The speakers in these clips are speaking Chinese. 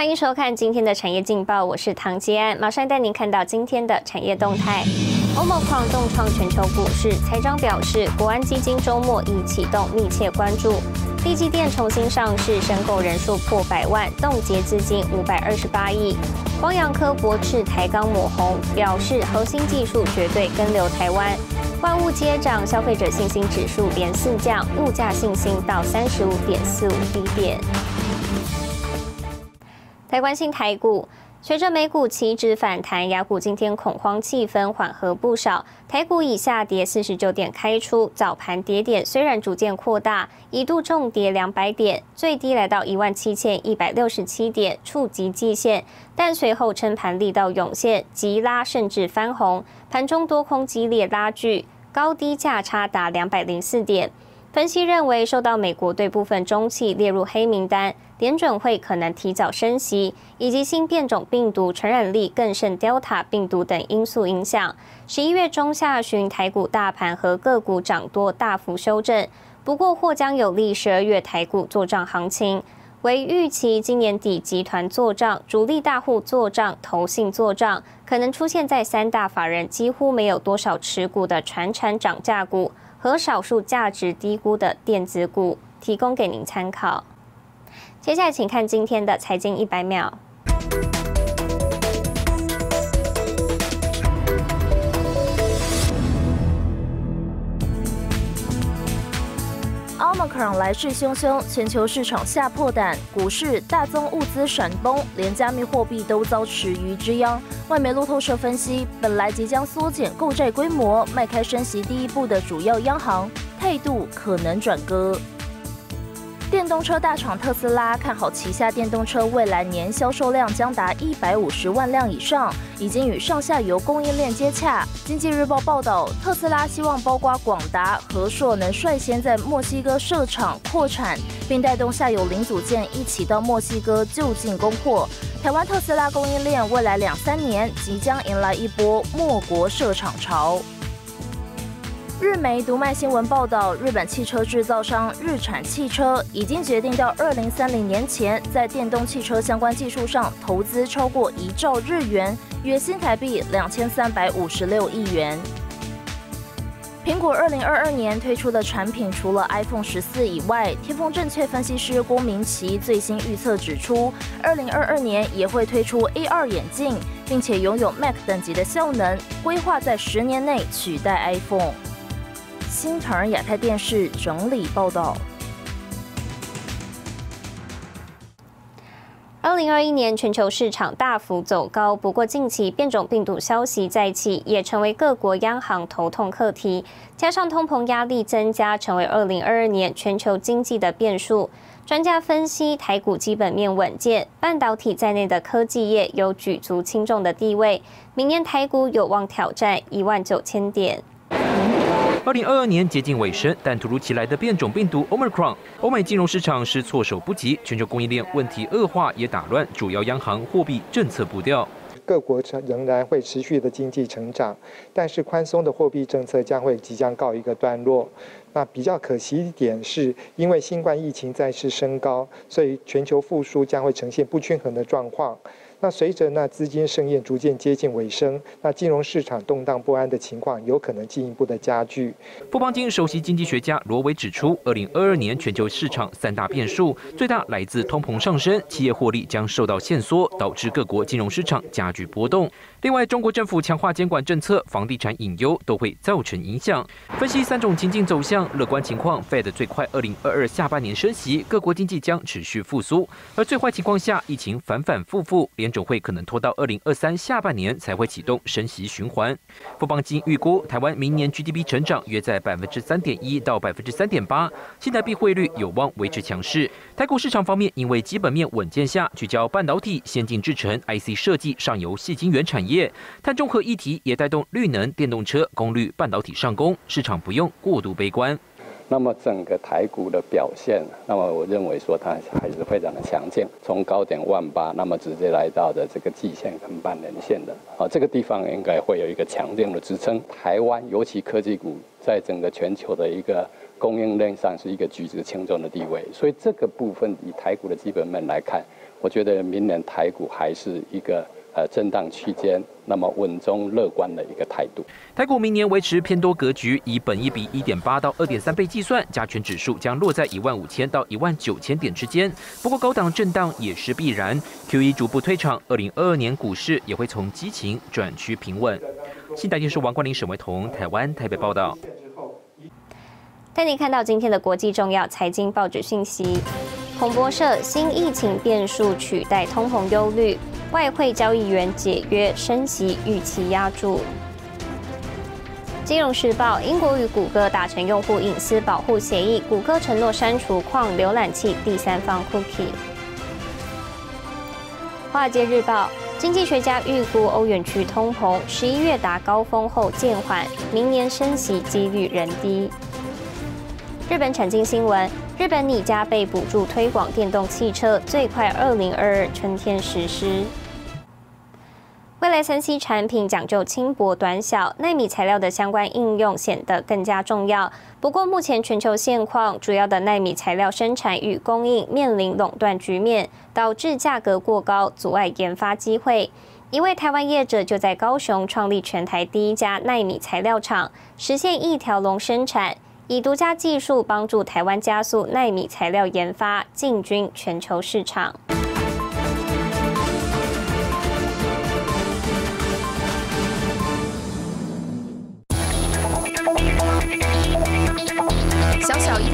欢迎收看今天的产业劲报，我是唐吉安，马上带您看到今天的产业动态。欧盟矿重创全球股市，财长表示，国安基金周末已启动，密切关注。地基电重新上市，申购人数破百万，冻结资金五百二十八亿。光阳科驳斥台钢抹红，表示核心技术绝对跟留台湾。万物接涨，消费者信心指数连四降，物价信心到三十五点四五低点。台关心台股，随着美股期指反弹，雅股今天恐慌气氛缓和不少。台股以下跌四十九点开出，早盘跌点虽然逐渐扩大，一度重跌两百点，最低来到一万七千一百六十七点，触及季线，但随后撑盘力道涌现，急拉甚至翻红，盘中多空激烈拉锯，高低价差达两百零四点。分析认为，受到美国对部分中企列入黑名单。联准会可能提早升息，以及新变种病毒传染力更胜 Delta 病毒等因素影响，十一月中下旬台股大盘和个股涨多大幅修正，不过或将有利十二月台股做账行情。为预期今年底集团做账、主力大户做账、投信做账，可能出现在三大法人几乎没有多少持股的传产涨价股和少数价值低估的电子股，提供给您参考。接下来，请看今天的财经一百秒。奥 r 克 n 来势汹汹，全球市场吓破胆，股市大宗物资闪崩，连加密货币都遭池鱼之殃。外媒路透社分析，本来即将缩减购债规模、迈开升息第一步的主要央行，态度可能转割。电动车大厂特斯拉看好旗下电动车未来年销售量将达一百五十万辆以上，已经与上下游供应链接洽。经济日报报道，特斯拉希望包括广达、和硕能率先在墨西哥设厂扩产，并带动下游零组件一起到墨西哥就近供货。台湾特斯拉供应链未来两三年即将迎来一波墨国设厂潮。日媒读卖新闻报道，日本汽车制造商日产汽车已经决定到二零三零年前，在电动汽车相关技术上投资超过一兆日元，约新台币两千三百五十六亿元。苹果二零二二年推出的产品除了 iPhone 十四以外，天风证券分析师郭明奇最新预测指出，二零二二年也会推出 AR 眼镜，并且拥有 Mac 等级的效能，规划在十年内取代 iPhone。新唐亚太电视整理报道。二零二一年全球市场大幅走高，不过近期变种病毒消息再起，也成为各国央行头痛课题。加上通膨压力增加，成为二零二二年全球经济的变数。专家分析，台股基本面稳健，半导体在内的科技业有举足轻重的地位。明年台股有望挑战一万九千点。二零二二年接近尾声，但突如其来的变种病毒 Omicron，欧美金融市场是措手不及，全球供应链问题恶化，也打乱主要央行货币政策步调。各国仍仍然会持续的经济成长，但是宽松的货币政策将会即将告一个段落。那比较可惜一点是，因为新冠疫情再次升高，所以全球复苏将会呈现不均衡的状况。那随着那资金盛宴逐渐接近尾声，那金融市场动荡不安的情况有可能进一步的加剧。富邦金首席经济学家罗伟指出，二零二二年全球市场三大变数，最大来自通膨上升，企业获利将受到限缩，导致各国金融市场加剧波动。另外，中国政府强化监管政策，房地产隐忧都会造成影响。分析三种情境走向，乐观情况，Fed 最快二零二二下半年升息，各国经济将持续复苏；而最坏情况下，疫情反反复复，连总会可能拖到二零二三下半年才会启动升息循环。富邦金预估，台湾明年 GDP 成长约在百分之三点一到百分之三点八，新台币汇率有望维持强势。台股市场方面，因为基本面稳健下，聚焦半导体、先进制程、IC 设计、上游细晶圆产业，碳中和议题也带动绿能、电动车、功率半导体上攻，市场不用过度悲观。那么整个台股的表现，那么我认为说它还是非常的强劲，从高点万八，那么直接来到的这个季线跟半年线的，啊，这个地方应该会有一个强劲的支撑。台湾尤其科技股在整个全球的一个供应链上是一个举足轻重的地位，所以这个部分以台股的基本面来看，我觉得明年台股还是一个。呃，震荡区间，那么稳中乐观的一个态度。台股明年维持偏多格局，以本一比一点八到二点三倍计算，加权指数将落在一万五千到一万九千点之间。不过高档震荡也是必然。Q 一逐步退场，二零二二年股市也会从激情转趋平稳。新台电视王冠林、沈维彤，台湾台北报道。带您看到今天的国际重要财经报纸信息。彭博社：新疫情变数取代通膨忧虑。外汇交易员解约升息预期压住。金融时报：英国与谷歌达成用户隐私保护协议，谷歌承诺删除矿浏览器第三方 cookie。华尔街日报：经济学家预估欧元区通膨十一月达高峰后渐缓，明年升息几率仍低。日本产经新闻。日本拟加倍补助推广电动汽车，最快二零二二春天实施。未来三 C 产品讲究轻薄短小，纳米材料的相关应用显得更加重要。不过，目前全球现况，主要的纳米材料生产与供应面临垄断局面，导致价格过高，阻碍研发机会。一位台湾业者就在高雄创立全台第一家纳米材料厂，实现一条龙生产。以独家技术帮助台湾加速纳米材料研发，进军全球市场。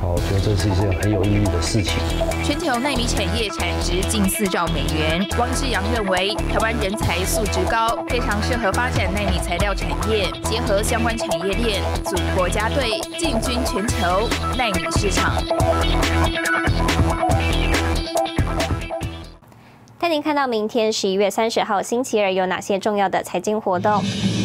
好，我觉得这是一件很有意义的事情。全球纳米产业产值近四兆美元。汪志阳认为，台湾人才素质高，非常适合发展纳米材料产业，结合相关产业链，组国家队，进军全球纳米市场。带您看到明天十一月三十号星期二有哪些重要的财经活动？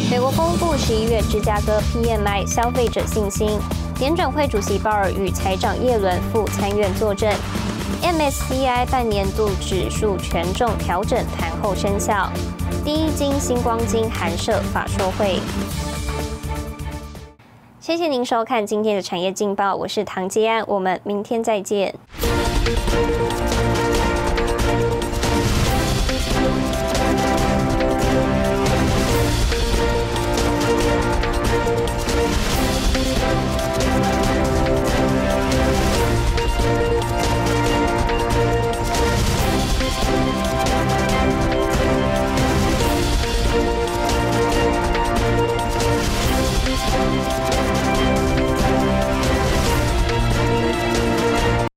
美国公布十一月芝加哥 PMI 消费者信心。联准会主席鲍尔与财长耶伦赴参院作证。MSCI 半年度指数权重调整盘后生效。第一金、星光金、寒社法说会。谢谢您收看今天的产业劲报，我是唐吉安，我们明天再见。